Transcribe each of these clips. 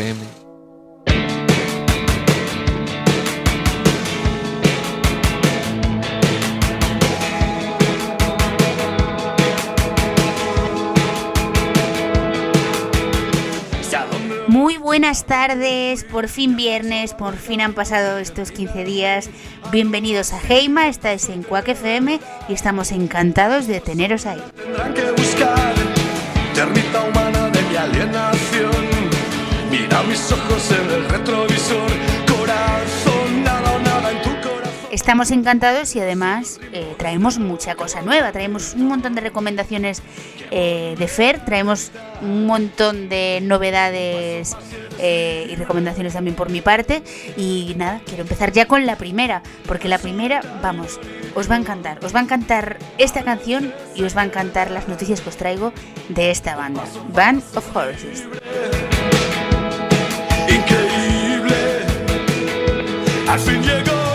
FM. Muy buenas tardes, por fin viernes, por fin han pasado estos 15 días. Bienvenidos a Heima, estáis en Quack FM y estamos encantados de teneros ahí. Tendrán que buscar Estamos encantados y además eh, traemos mucha cosa nueva, traemos un montón de recomendaciones eh, de Fer, traemos un montón de novedades eh, y recomendaciones también por mi parte. Y nada, quiero empezar ya con la primera, porque la primera, vamos, os va a encantar. Os va a encantar esta canción y os va a encantar las noticias que os traigo de esta banda, Band of Horses. Increíble, al fin llegó.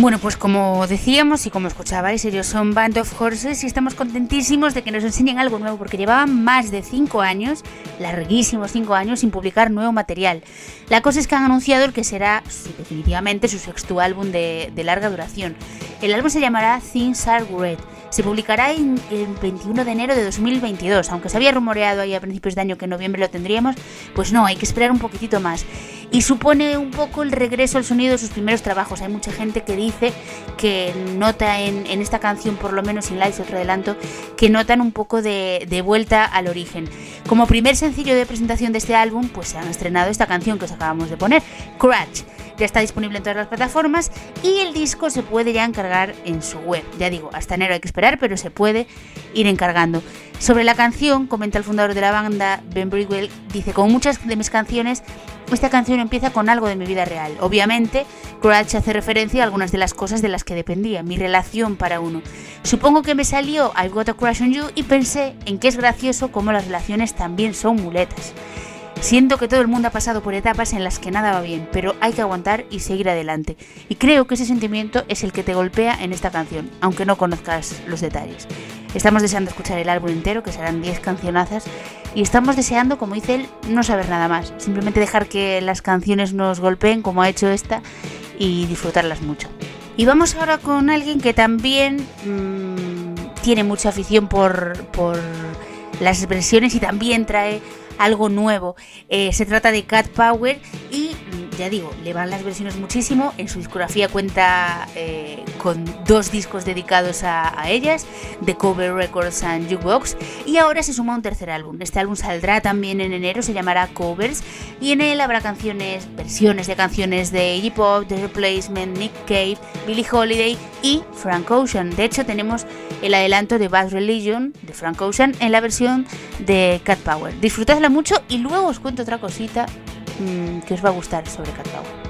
Bueno, pues como decíamos y como escuchabais, ellos son Band of Horses y estamos contentísimos de que nos enseñen algo nuevo porque llevaban más de 5 años, larguísimos 5 años, sin publicar nuevo material. La cosa es que han anunciado el que será definitivamente su sexto álbum de, de larga duración. El álbum se llamará Things Are Red se publicará en el 21 de enero de 2022. Aunque se había rumoreado ahí a principios de año que en noviembre lo tendríamos, pues no, hay que esperar un poquitito más. Y supone un poco el regreso al sonido de sus primeros trabajos. Hay mucha gente que dice que nota en, esta canción, por lo menos sin likes, otro adelanto, que notan un poco de, de vuelta al origen. Como primer sencillo de presentación de este álbum, pues se han estrenado esta canción que os acabamos de poner, Crash ya está disponible en todas las plataformas y el disco se puede ya encargar en su web. Ya digo, hasta enero hay que esperar, pero se puede ir encargando. Sobre la canción, comenta el fundador de la banda, Ben Brigwell, dice, como muchas de mis canciones, esta canción empieza con algo de mi vida real. Obviamente, Crash hace referencia a algunas de las cosas de las que dependía, mi relación para uno. Supongo que me salió I've Got a Crush on You y pensé en que es gracioso cómo las relaciones también son muletas. Siento que todo el mundo ha pasado por etapas en las que nada va bien, pero hay que aguantar y seguir adelante. Y creo que ese sentimiento es el que te golpea en esta canción, aunque no conozcas los detalles. Estamos deseando escuchar el álbum entero, que serán 10 cancionazas, y estamos deseando, como dice él, no saber nada más. Simplemente dejar que las canciones nos golpeen, como ha hecho esta, y disfrutarlas mucho. Y vamos ahora con alguien que también mmm, tiene mucha afición por, por las expresiones y también trae algo nuevo. Eh, se trata de Cat Power y ya digo, le van las versiones muchísimo. En su discografía cuenta eh, con dos discos dedicados a, ellas, The Cover Records and Jukebox, y ahora se suma un tercer álbum. Este álbum saldrá también en enero, se llamará Covers, y en él habrá canciones, versiones de canciones de Iggy Pop, The Replacement, Nick Cave, Billie Holiday y Frank Ocean. De hecho, tenemos el adelanto de Bad Religion de Frank Ocean en la versión de Cat Power. Disfrutadla mucho y luego os cuento otra cosita mmm, que os va a gustar sobre Cat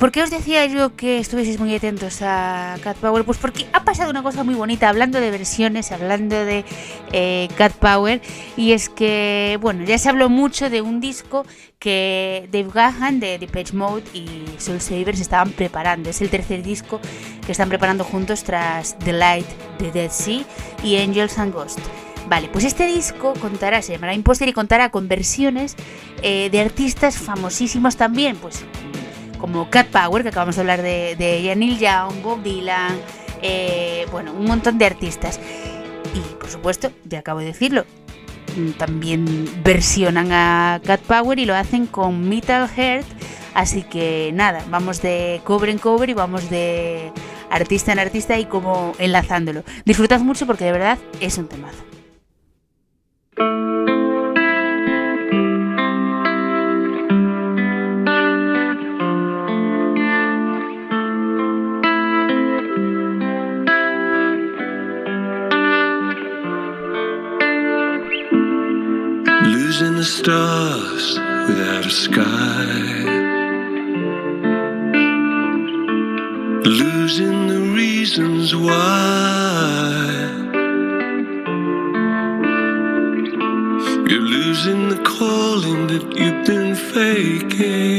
por qué os decía yo que estuvieseis muy atentos a Cat Power? Pues porque ha pasado una cosa muy bonita hablando de versiones, hablando de eh, Cat Power, y es que, bueno, ya se habló mucho de un disco que Dave Gahan de Depeche Mode y Soul Savers estaban preparando. Es el tercer disco que están preparando juntos tras The Light, The Dead Sea y Angels and Ghosts. Vale, pues este disco contará, se llamará Imposter y contará con versiones eh, de artistas famosísimos también, pues como Cat Power, que acabamos de hablar de, de Neil Young, Bob Dylan, eh, bueno, un montón de artistas. Y por supuesto, ya acabo de decirlo, también versionan a Cat Power y lo hacen con Metal Heart. Así que nada, vamos de cover en cover y vamos de artista en artista y como enlazándolo. Disfrutad mucho porque de verdad es un temazo. The stars without a sky. Losing the reasons why. You're losing the calling that you've been faking.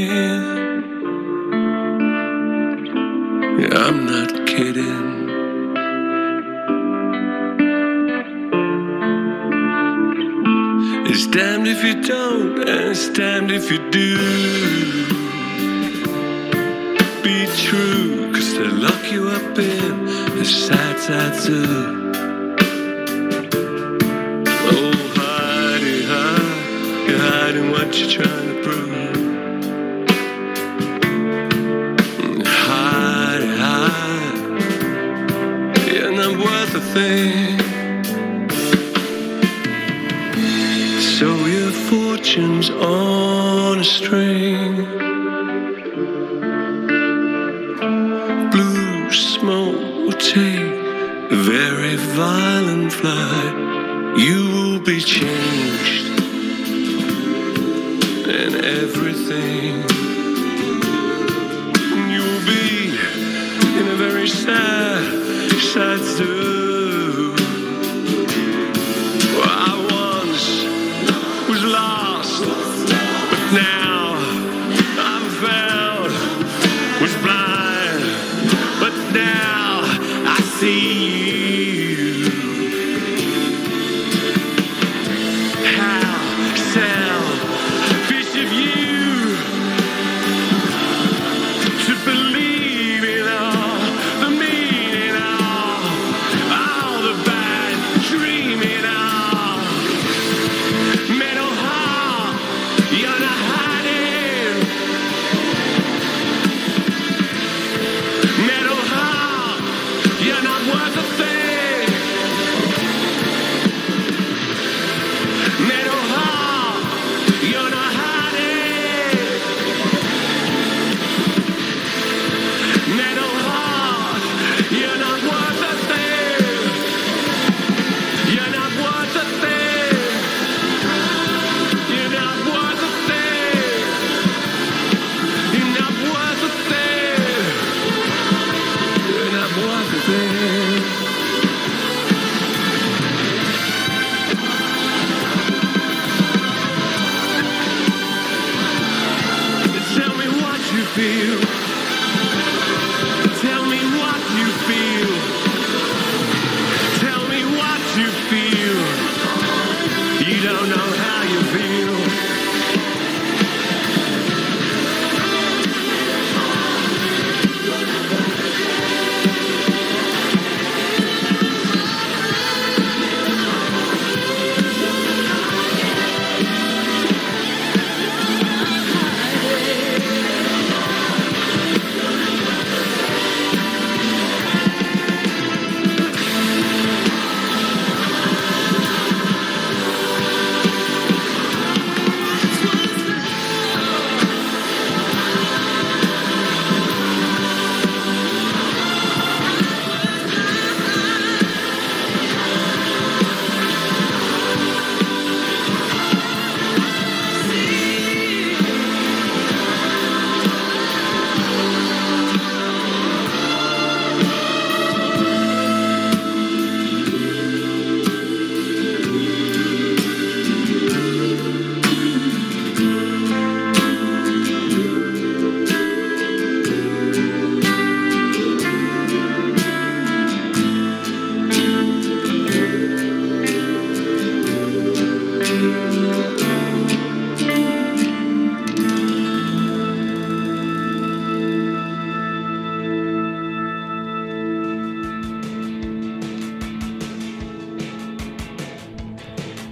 If you do.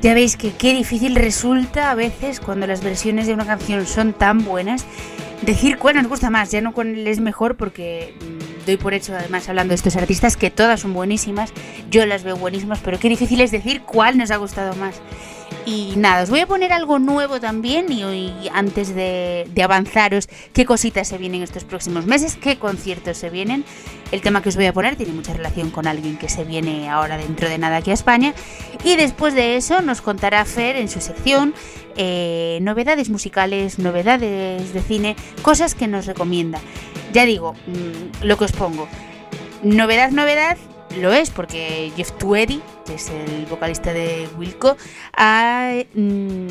Ya veis que qué difícil resulta a veces cuando las versiones de una canción son tan buenas decir cuál nos gusta más, ya no cuál es mejor porque mm, doy por hecho además hablando de estos artistas que todas son buenísimas, yo las veo buenísimas, pero qué difícil es decir cuál nos ha gustado más. Y nada, os voy a poner algo nuevo también y, hoy antes de, avanzaros qué cositas se vienen estos próximos meses, qué conciertos se vienen. El tema que os voy a poner tiene mucha relación con alguien que se viene ahora dentro de nada aquí a España. Y después de eso nos contará Fer en su sección eh, novedades musicales, novedades de cine, cosas que nos recomienda. Ya digo, mm, lo que os pongo. Novedad, novedad, lo es porque Jeff Tweedy, que es el vocalista de Wilco, ha mm,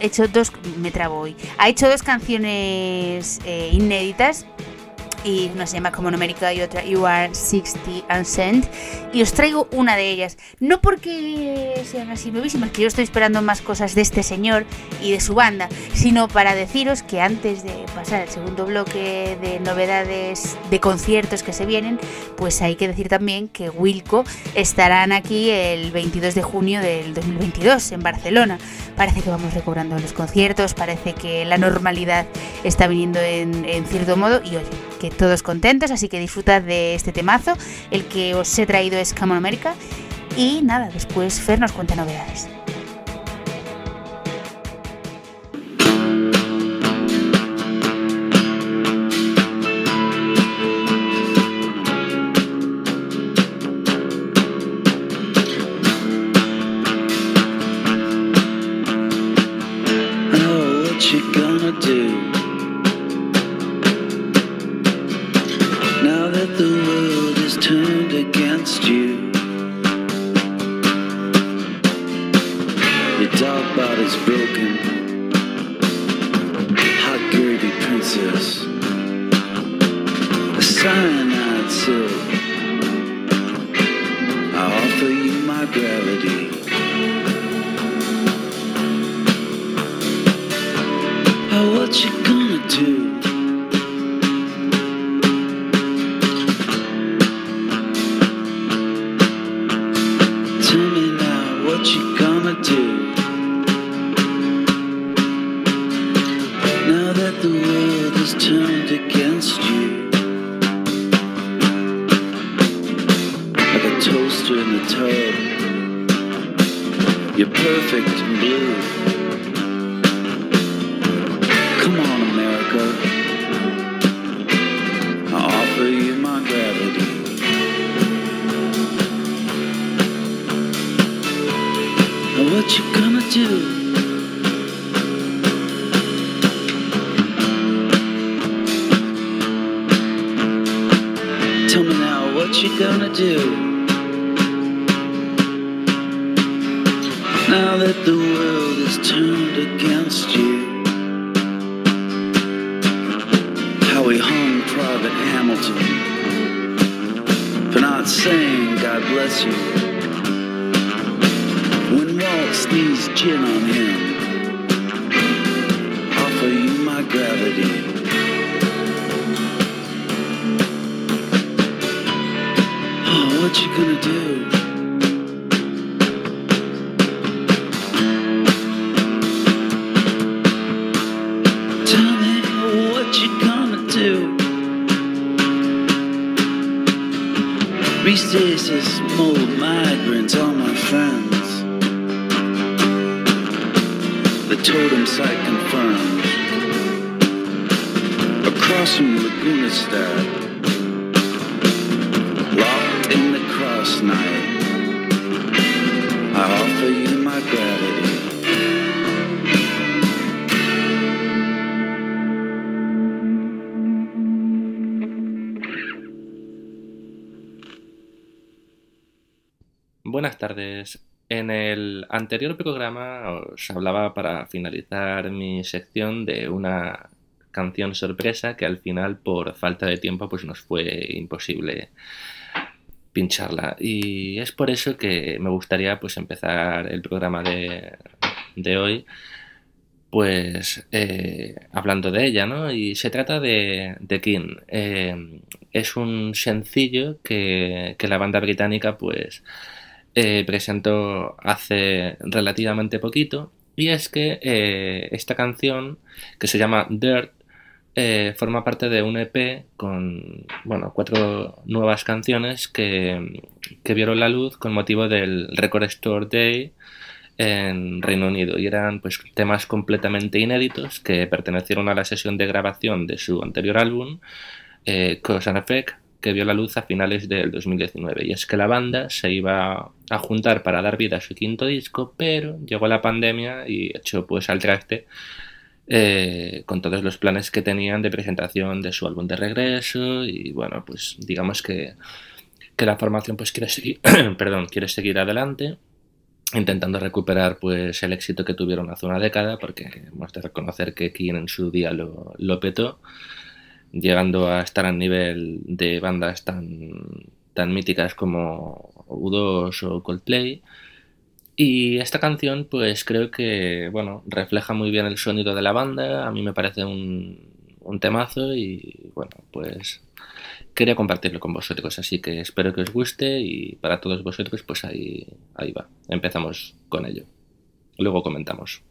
hecho dos. Me trabo. Ha hecho dos canciones eh, inéditas y una se llama Common America y otra You Are 60 and Sent. Y os traigo una de ellas. No porque sean así nuevísimas, que yo estoy esperando más cosas de este señor y de su banda, sino para deciros que antes de pasar al segundo bloque de novedades de conciertos que se vienen, pues hay que decir también que Wilco estarán aquí el 22 de junio del 2022 en Barcelona. Parece que vamos recobrando los conciertos, parece que la normalidad está viniendo en, en cierto modo y oye, que todos contentos, así que disfrutad de este temazo. El que os he traído es Come America. Y nada, después Fer nos cuenta novedades. You're perfect blue. Buenas tardes. En el anterior programa os hablaba para finalizar mi sección de una canción sorpresa que al final por falta de tiempo pues nos fue imposible pincharla y es por eso que me gustaría pues empezar el programa de, hoy pues eh, hablando de ella, ¿no? Y se trata de, de King. Eh, es un sencillo que, que, la banda británica pues eh, presentó hace relativamente poquito. Y es que eh, esta canción, que se llama Dirt, eh, forma parte de un EP con bueno, cuatro nuevas canciones que, que, vieron la luz con motivo del Record Store Day en Reino Unido y eran pues temas completamente inéditos que pertenecieron a la sesión de grabación de su anterior álbum eh, Cause and Effect que vio la luz a finales del 2019 y es que la banda se iba a juntar para dar vida a su quinto disco pero llegó la pandemia y echó pues al traste eh, con todos los planes que tenían de presentación de su álbum de regreso. Y bueno, pues digamos que, que la formación pues quiere seguir, perdón, quiere seguir adelante intentando recuperar pues el éxito que tuvieron hace una década porque hemos de reconocer que quien en su día lo, lo petó llegando a estar al nivel de bandas tan, tan míticas como U2 o Coldplay y esta canción, pues creo que, bueno, refleja muy bien el sonido de la banda. A mí me parece un, un temazo y, bueno, pues quería compartirlo con vosotros. Así que espero que os guste y para todos vosotros, pues ahí, ahí va. Empezamos con ello. Luego comentamos.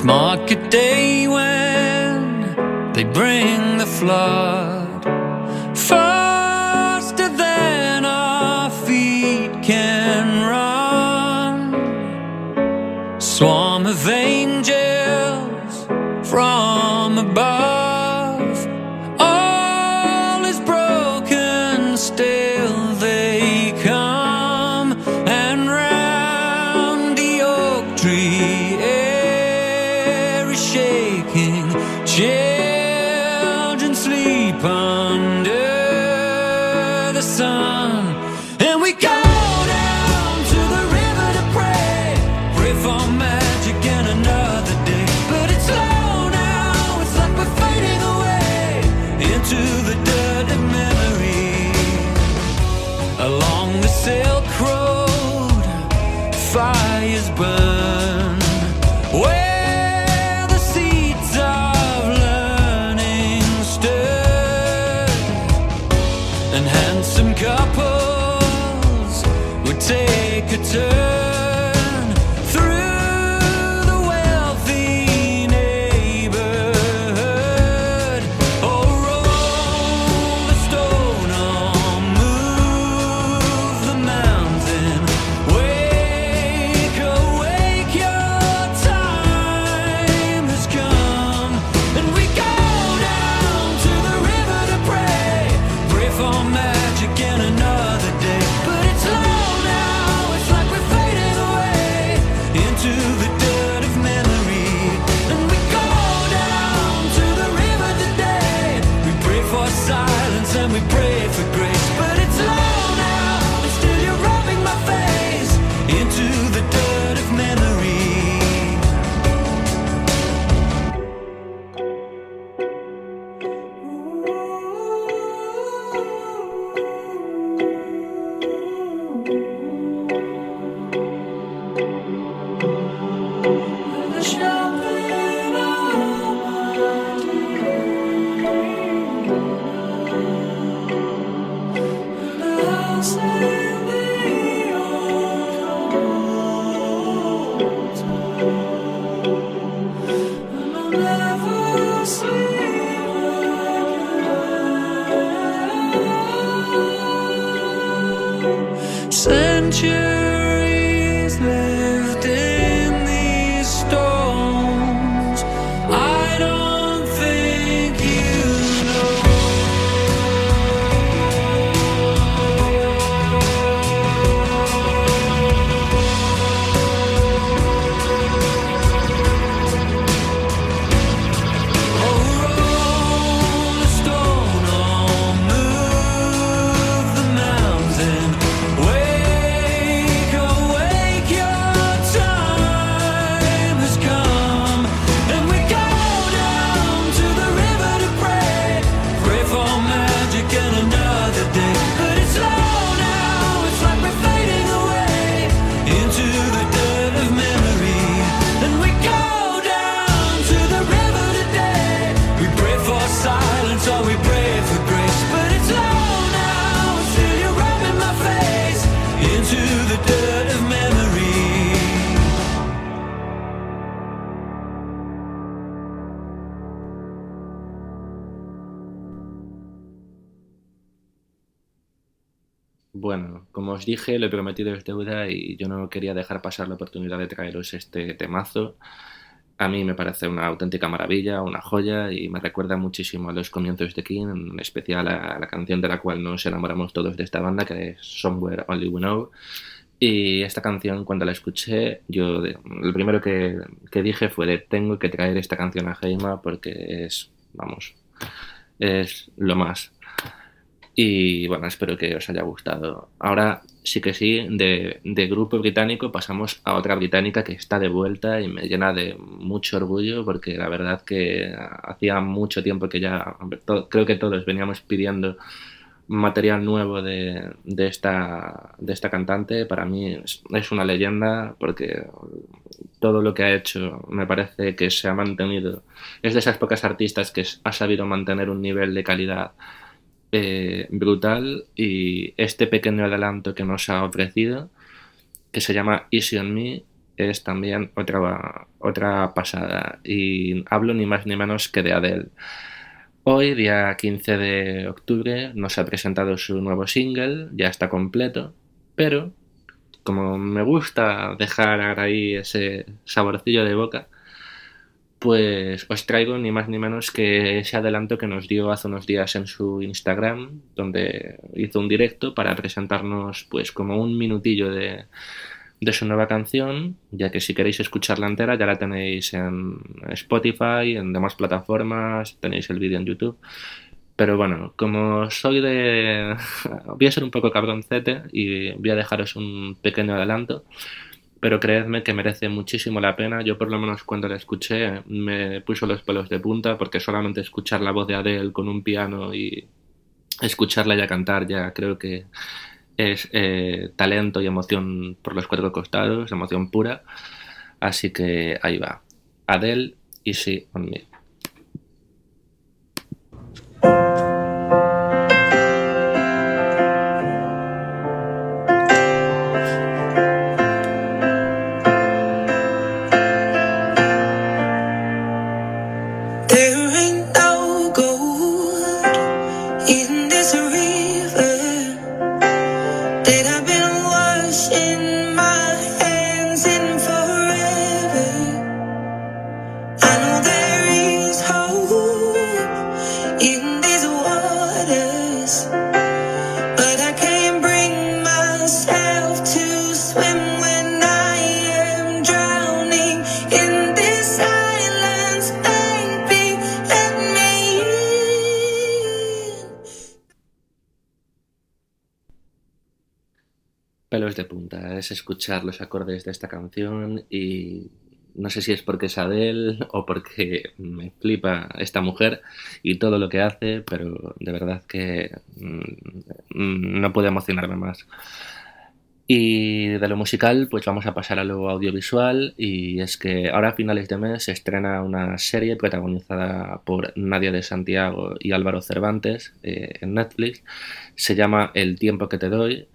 It's market day when they bring the flood. Como os dije, lo prometido es deuda y yo no quería dejar pasar la oportunidad de traeros este temazo. A mí me parece una auténtica maravilla, una joya y me recuerda muchísimo a los comienzos de King, en especial a la canción de la cual nos enamoramos todos de esta banda, que es Somewhere Only We Know. Y esta canción, cuando la escuché, yo lo primero que, dije fue tengo que traer esta canción a Heima porque es, vamos, es lo más. Y bueno, espero que os haya gustado. Ahora sí que sí, de, de grupo británico pasamos a otra británica que está de vuelta y me llena de mucho orgullo porque la verdad que hacía mucho tiempo que ya, creo que todos veníamos pidiendo material nuevo de, de esta, de esta cantante. Para mí es una leyenda porque todo lo que ha hecho me parece que se ha mantenido. Es de esas pocas artistas que ha sabido mantener un nivel de calidad eh, brutal y este pequeño adelanto que nos ha ofrecido, que se llama Easy on Me, es también otra, otra pasada. Y hablo ni más ni menos que de Adele. Hoy, día 15 de octubre, nos ha presentado su nuevo single, ya está completo, pero como me gusta dejar ahí ese saborcillo de boca, pues os traigo ni más ni menos que ese adelanto que nos dio hace unos días en su Instagram, donde hizo un directo para presentarnos pues como un minutillo de, de su nueva canción, ya que si queréis escucharla entera ya la tenéis en Spotify, en demás plataformas, tenéis el vídeo en YouTube. Pero bueno, como soy de... voy a ser un poco cabroncete y voy a dejaros un pequeño adelanto pero creedme que merece muchísimo la pena. Yo por lo menos cuando la escuché me puso los pelos de punta porque solamente escuchar la voz de Adele con un piano y escucharla ya cantar ya creo que es eh, talento y emoción por los cuatro costados, emoción pura. Así que ahí va. Adele, Easy on Me. De punta. Es escuchar los acordes de esta canción y no sé si es porque es Adele o porque me flipa esta mujer y todo lo que hace, pero de verdad que mm, no puedo emocionarme más. Y de lo musical, pues vamos a pasar a lo audiovisual y es que ahora a finales de mes se estrena una serie protagonizada por Nadia de Santiago y Álvaro Cervantes eh, en Netflix. Se llama El tiempo que te doy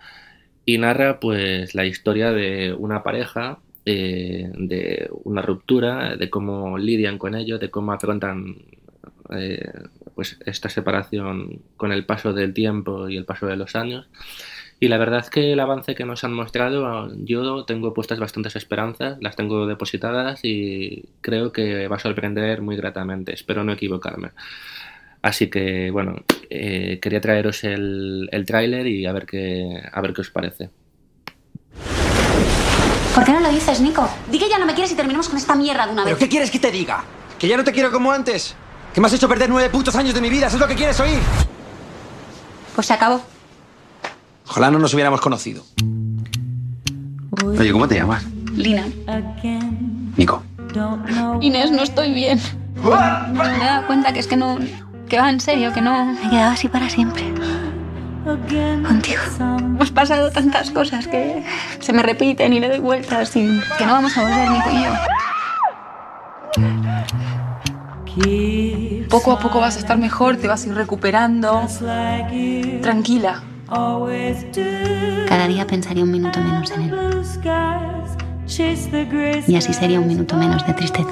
y narra pues la historia de una pareja, eh, de una ruptura, de cómo lidian con ello, de cómo afrontan eh, pues esta separación con el paso del tiempo y el paso de los años. Y la verdad es que el avance que nos han mostrado, yo tengo puestas bastantes esperanzas, las tengo depositadas y creo que va a sorprender muy gratamente, espero no equivocarme. Así que bueno, eh, quería traeros el, el tráiler y a ver qué, a ver qué os parece. ¿Por qué no lo dices, Nico? Di que ya no me quieres y terminemos con esta mierda de una ¿Pero vez. qué quieres que te diga? ¿Que ya no te quiero como antes? ¿Que me has hecho perder nueve putos años de mi vida? ¿Eso es lo que quieres oír? Pues se acabó. Ojalá no nos hubiéramos conocido. Oye, ¿cómo te llamas? Lina. Nico. Inés, no estoy bien. Me he dado cuenta que es que no. Que va en serio, que no. Me he quedado así para siempre. Contigo. Hemos pasado tantas cosas que se me repiten y le doy vueltas y que no vamos a volver, Nico y yo. Poco a poco vas a estar mejor, te vas a ir recuperando. Tranquila, Cada día pensaría un minuto menos en él. Y así sería un minuto menos de tristeza.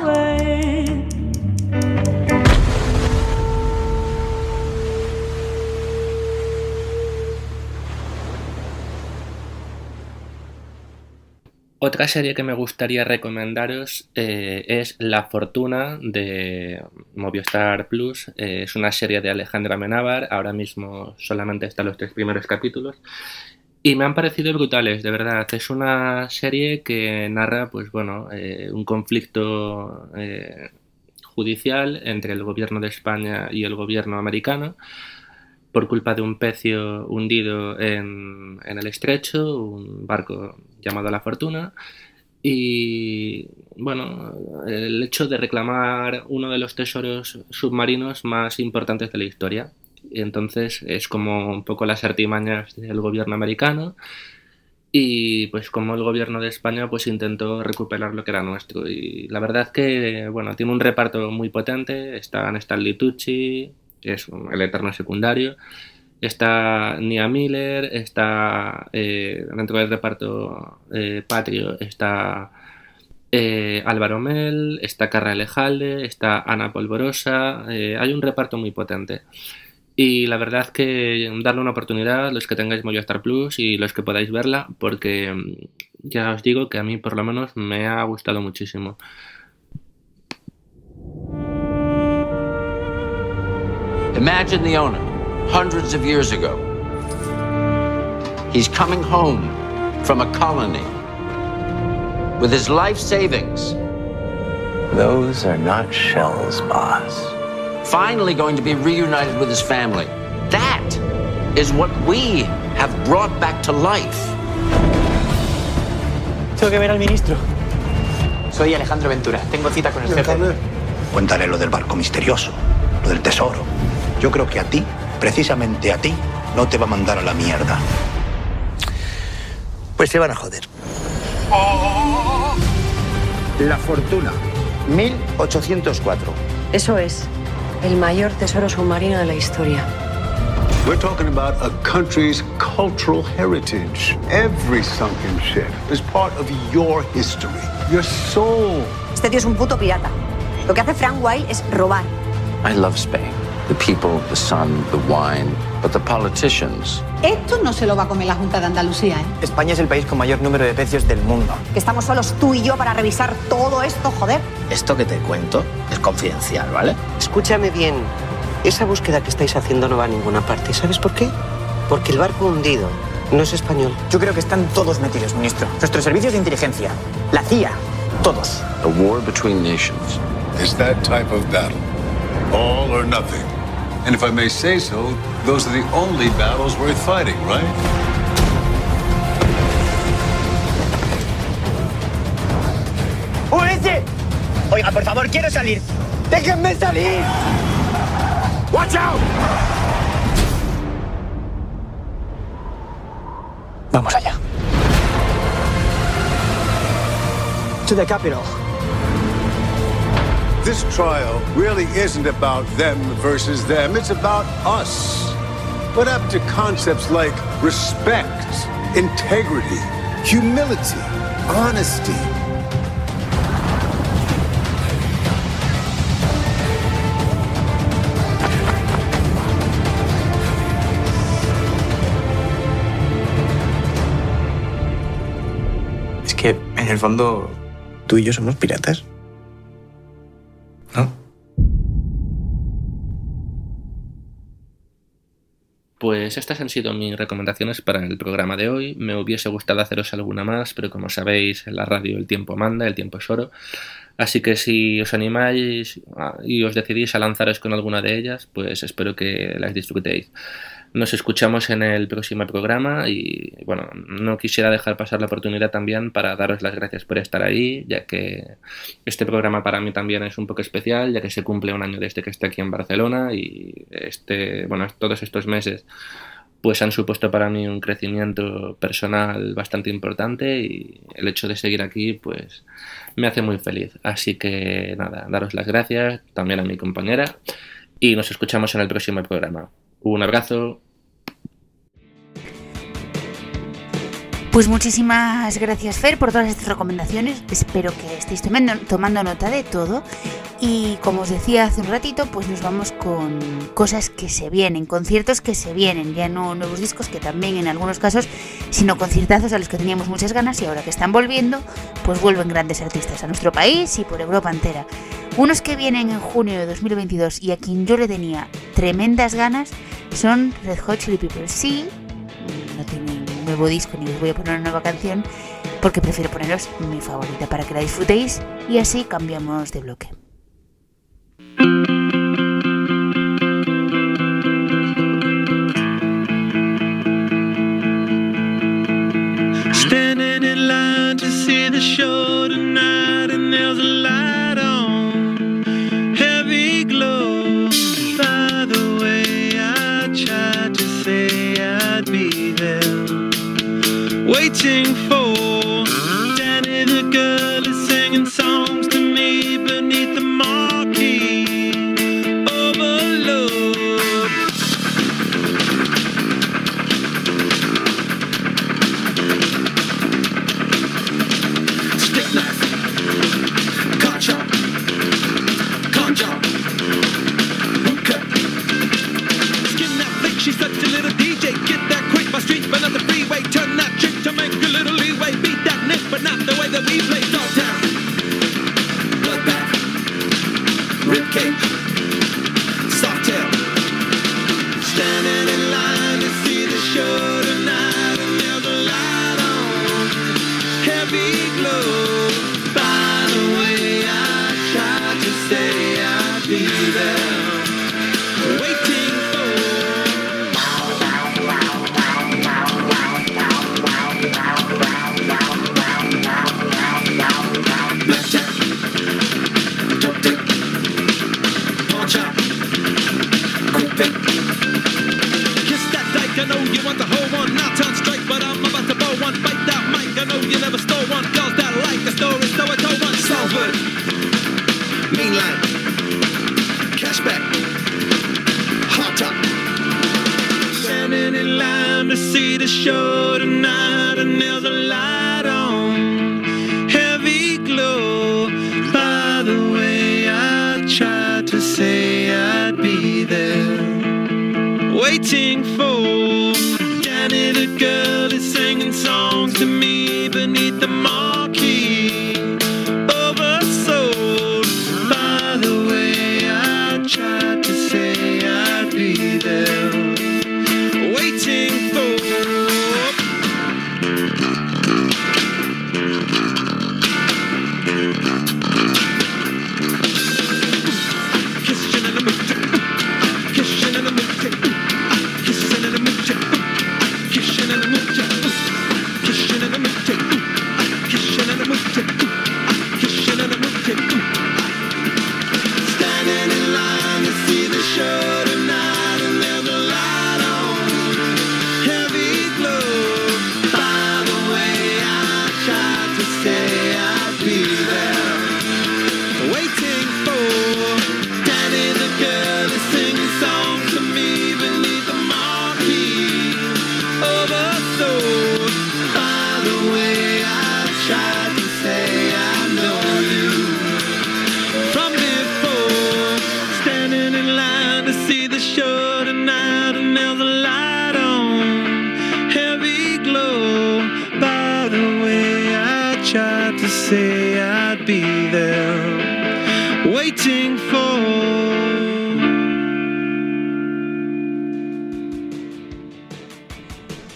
Otra serie que me gustaría recomendaros eh, es La Fortuna de Movistar Plus. Eh, es una serie de Alejandra Menábar. Ahora mismo solamente están los tres primeros capítulos. Y me han parecido brutales, de verdad. Es una serie que narra, pues bueno, eh, un conflicto judicial entre el gobierno de España y el gobierno americano por culpa de un pecio hundido en, en el estrecho, un barco llamado La Fortuna. Y bueno, el hecho de reclamar uno de los tesoros submarinos más importantes de la historia. Entonces es como un poco las artimañas del gobierno americano y pues como el gobierno de España pues intentó recuperar lo que era nuestro y la verdad que bueno tiene un reparto muy potente están Stanley Tucci es el eterno secundario está Nia Miller está eh, dentro del reparto eh, patrio está eh, Álvaro Mel está Carra Elejalde está Ana Polvorosa hay un reparto muy potente y la verdad que darle una oportunidad los que tengáis Movistar Plus y los que podáis verla, porque mm, ya os digo que a mí por lo menos me ha gustado muchísimo. Imagine the owner, hundreds of years ago. He's coming home from a colony with his life savings, Those are not shells, boss. finally going to be reunited with his family. That is what we have brought back to life. Tengo que ver al ministro. Soy Alejandro Ventura. Tengo cita con el jefe. Cuéntale lo del barco misterioso, lo del tesoro. Yo creo que a ti, precisamente a ti, no te va a mandar a la mierda. Pues se van a joder. La fortuna. 1804. Eso es el mayor tesoro submarino de la historia. We're talking about a country's cultural heritage. Every sunken ship is part of your history, your soul. Este tío es un puto pirata. Lo que hace Frank Wilde es robar. I love Spain. The people, the sun, the wine, but the politicians. Esto no se lo va a comer la Junta de Andalucía, ¿eh? España es el país con mayor número de pecios del mundo. Que estamos solos tú y yo para revisar todo esto, joder. Esto que te cuento es confidencial, ¿vale? Escúchame bien. Esa búsqueda que estáis haciendo no va a ninguna parte. ¿Sabes por qué? Porque el barco hundido no es español. Yo creo que están todos metidos, ministro. Nuestros servicios de inteligencia, la CIA, todos. A war between nations. It's that type of battle. All or nothing. And if I may say so, those are the only battles worth fighting, right? Oiga, por favor, quiero salir. ¡Déjenme salir! ¡Watch out! Vamos allá. To the capital. This trial really isn't about them versus them, it's about us. But up to concepts like respect, integrity, humility, honesty. Es que, en el fondo, tú y yo somos piratas. Pues estas han sido mis recomendaciones para el programa de hoy. Me hubiese gustado haceros alguna más, pero como sabéis, en la radio el tiempo manda, el tiempo es oro. Así que si os animáis ah, y os decidís a lanzaros con alguna de ellas, pues espero que las disfrutéis. Nos escuchamos en el próximo programa y bueno, no quisiera dejar pasar la oportunidad también para daros las gracias por estar ahí, ya que este programa para mí también es un poco especial, ya que se cumple un año desde que esté aquí en Barcelona y este, bueno, todos estos meses pues han supuesto para mí un crecimiento personal bastante importante y el hecho de seguir aquí pues me hace muy feliz. Así que nada, daros las gracias también a mi compañera y nos escuchamos en el próximo programa. Un abrazo. Pues muchísimas gracias Fer por todas estas recomendaciones. Espero que estéis tomando, nota de todo. Y como os decía hace un ratito, pues nos vamos con cosas que se vienen, conciertos que se vienen, ya no nuevos discos que también en algunos casos, sino conciertazos a los que teníamos muchas ganas y ahora que están volviendo, pues vuelven grandes artistas a nuestro país y por Europa entera. Unos que vienen en junio de 2022 y a quien yo le tenía tremendas ganas son Red Hot Chili Peppers. Sí, no tienen nuevo disco ni os voy a poner una nueva canción porque prefiero poneros mi favorita para que la disfrutéis y así cambiamos de bloque. Waiting for Okay.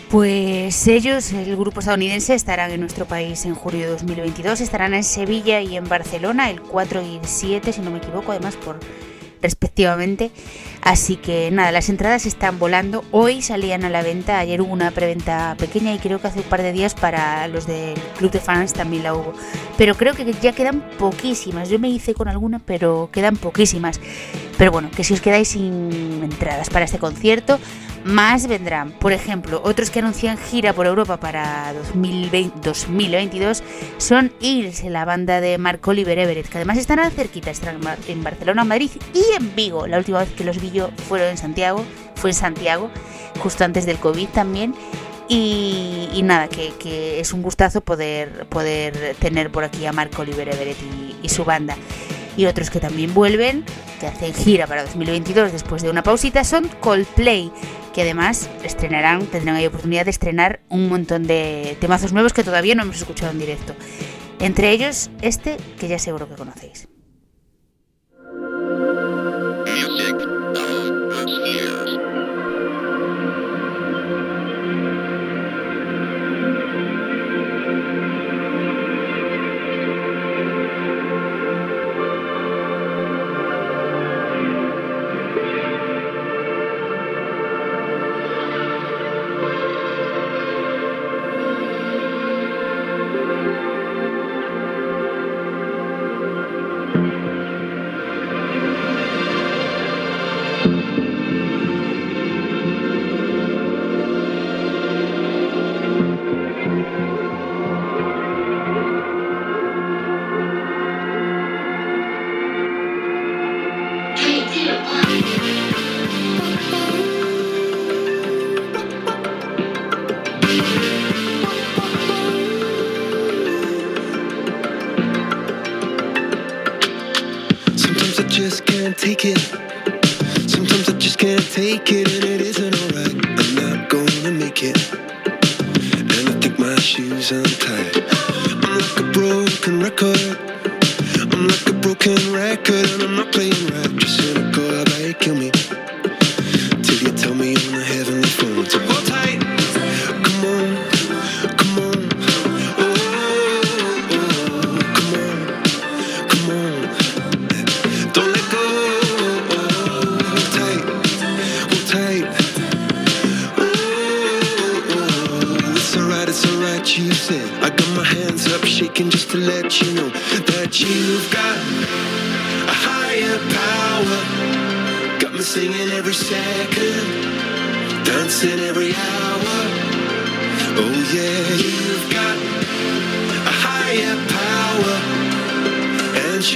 Pues ellos, el grupo estadounidense, estarán en nuestro país en julio de 2022, estarán en Sevilla y en Barcelona el 4 y el 7, si no me equivoco, además por respectivamente. Así que nada, las entradas están volando. Hoy salían a la venta, ayer hubo una preventa pequeña y creo que hace un par de días para los del club de fans también la hubo. Pero creo que ya quedan poquísimas. Yo me hice con alguna, pero quedan poquísimas. Pero bueno, que si os quedáis sin entradas para este concierto, más vendrán. Por ejemplo, otros que anuncian gira por Europa para 2020, 2022 son Hills, la banda de Mark Oliver Everett, que además estarán cerquita, estarán en Barcelona, Madrid y en Vigo. La última vez que los vi yo fueron en Santiago, fue en Santiago, justo antes del COVID también. Y, nada, que, es un gustazo poder, tener por aquí a Marco Oliver Everett y su banda. Y otros que también vuelven, que hacen gira para 2022 después de una pausita, son Coldplay, que además estrenarán, tendrán ahí oportunidad de estrenar un montón de temazos nuevos que todavía no hemos escuchado en directo. Entre ellos, este que ya seguro que conocéis.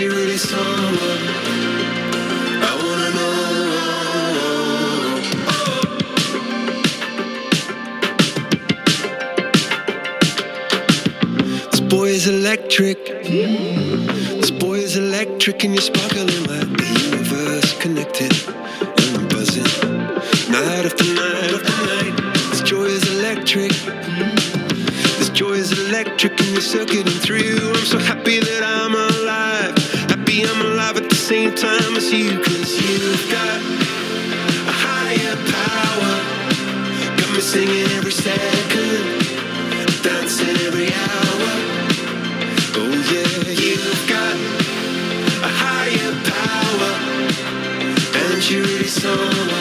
She really someone boy is electric. This boy is electric, and you're sparkling like the universe connected. And I'm buzzing night after night after night. This joy is electric. This joy is electric, and you're circuiting through. I'm so happy that I'm same time as you, cause you've got a higher power. Got me singing every second, dancing every hour. Oh yeah, you've got a higher power, and you really someone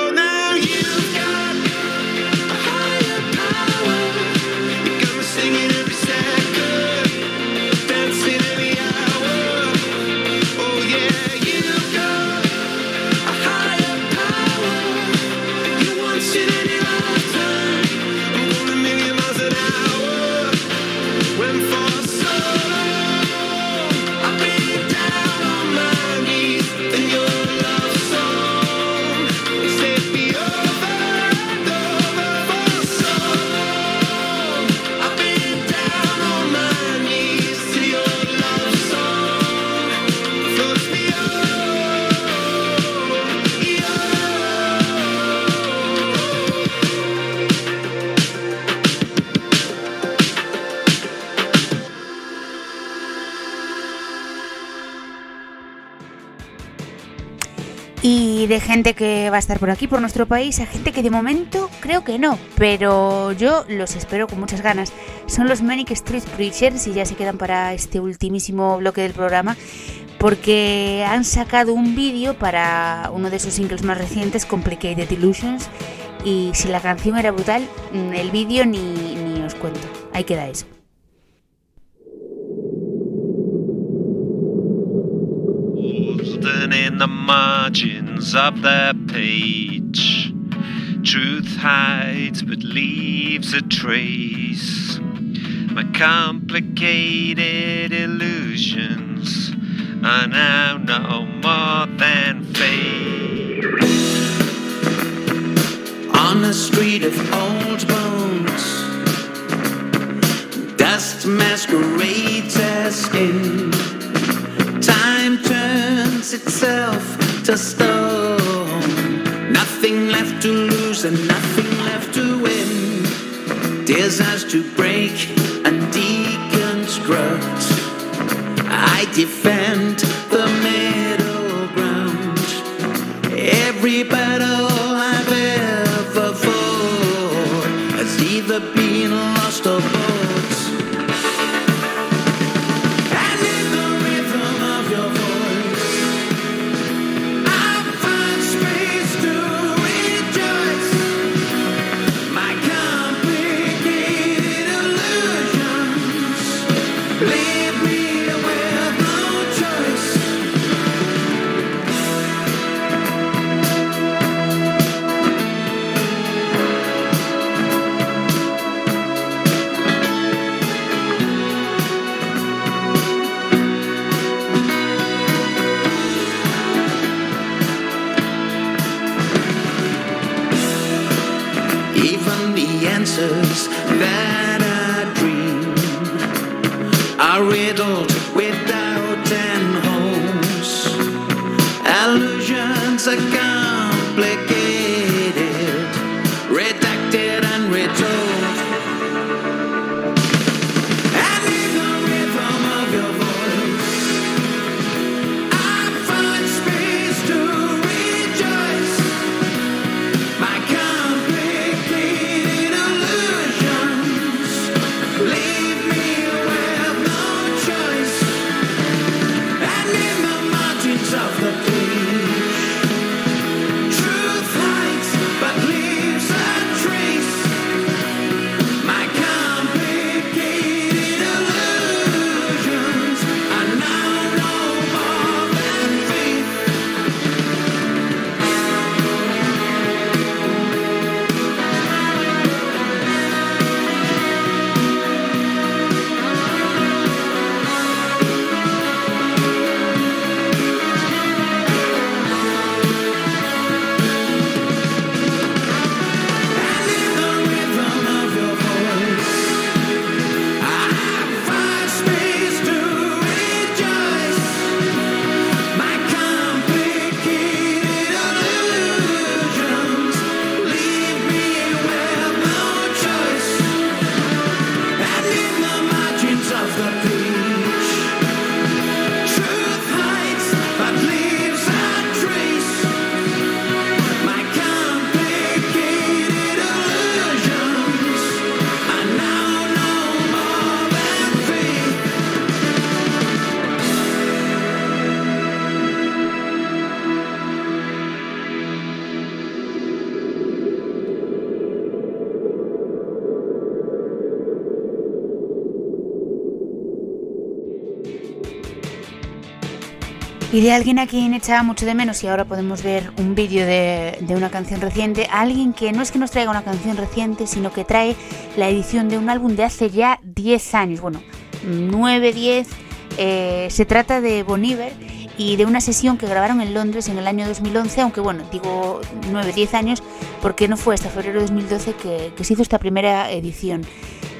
de gente que va a estar por aquí, por nuestro país, a gente que de momento creo que no, pero yo los espero con muchas ganas. Son los Manic Street Preachers y ya se quedan para este ultimísimo bloque del programa porque han sacado un vídeo para uno de sus singles más recientes, Complicated Illusions, y si la canción era brutal, mm, el vídeo ni, ni os cuento. ahí queda eso. Margins of that page. Truth hides but leaves a trace. My complicated illusions are now no more than fake. On a street of old bones, dust masquerades as skin. Time turns itself to stone. Nothing left to lose and nothing left to win. Desires to break and deconstruct. I defend the middle ground. Every Y de alguien a quien echaba mucho de menos y ahora podemos ver un vídeo de, una canción reciente, alguien que no es que nos traiga una canción reciente, sino que trae la edición de un álbum de hace ya 10 años, bueno, 9, 10, eh, se trata de Bon Iver y de una sesión que grabaron en Londres en el año 2011, aunque bueno, digo 9, 10 años, porque no fue hasta febrero de 2012 que, que se hizo esta primera edición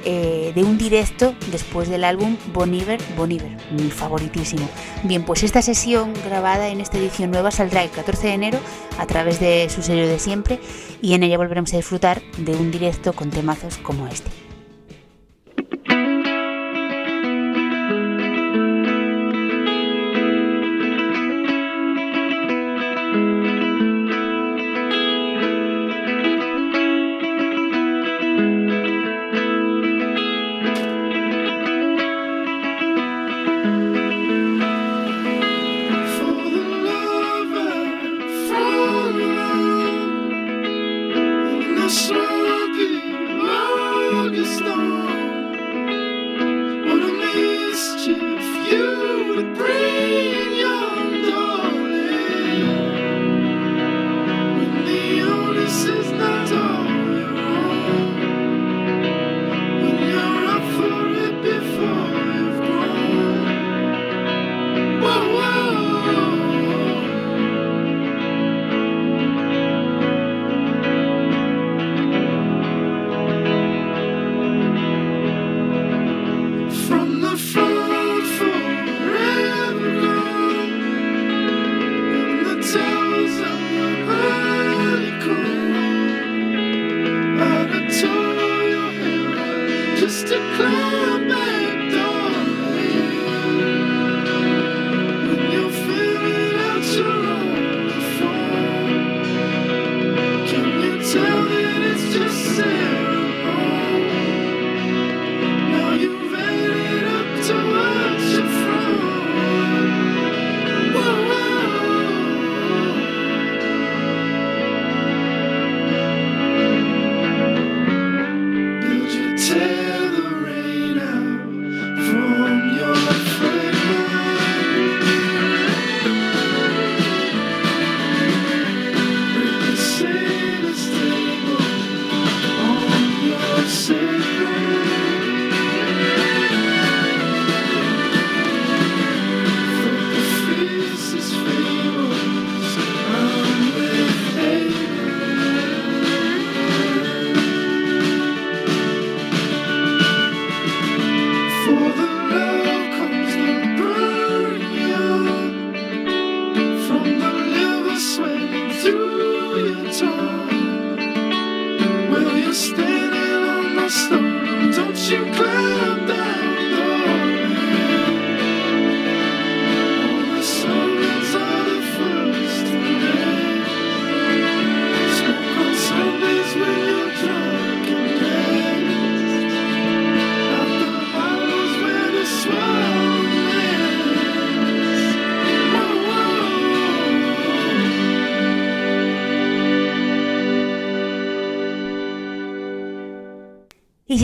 eh, de un directo después del álbum Bon Iver, Bon Iver, mi favoritísimo. Bien, pues esta sesión grabada en esta edición nueva saldrá el 14 de enero a través de su sello de siempre y en ella volveremos a disfrutar de un directo con temazos como este.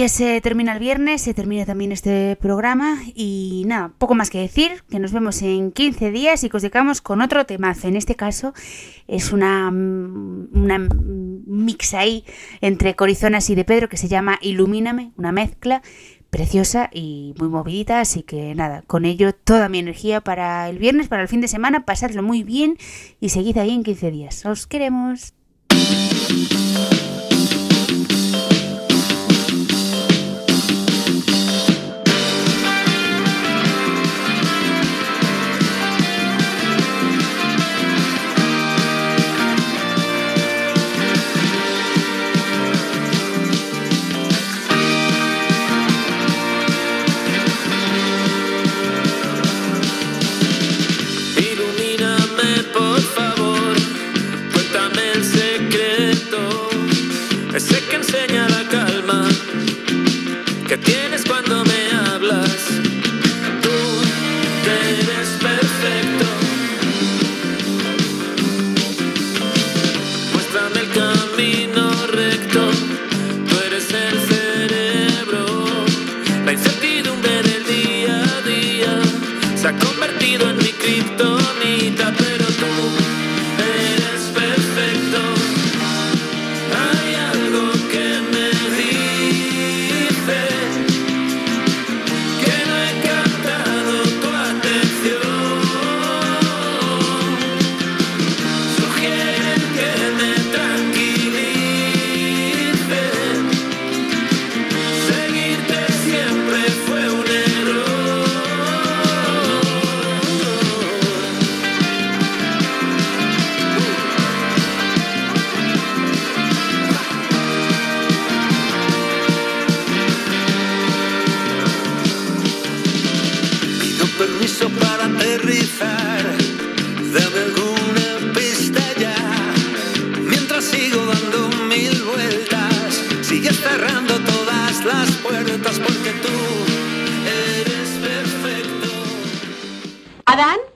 Pues eh, termina el viernes, se termina también este programa y nada, poco más que decir, que nos vemos en 15 días y que os dejamos con otro temazo. En este caso es una, mm, una mix ahí entre Corizonas y de Pedro que se llama Ilumíname, una mezcla preciosa y muy movidita, así que nada, con ello toda mi energía para el viernes, para el fin de semana, pasadlo muy bien y seguid ahí en 15 días. Os queremos.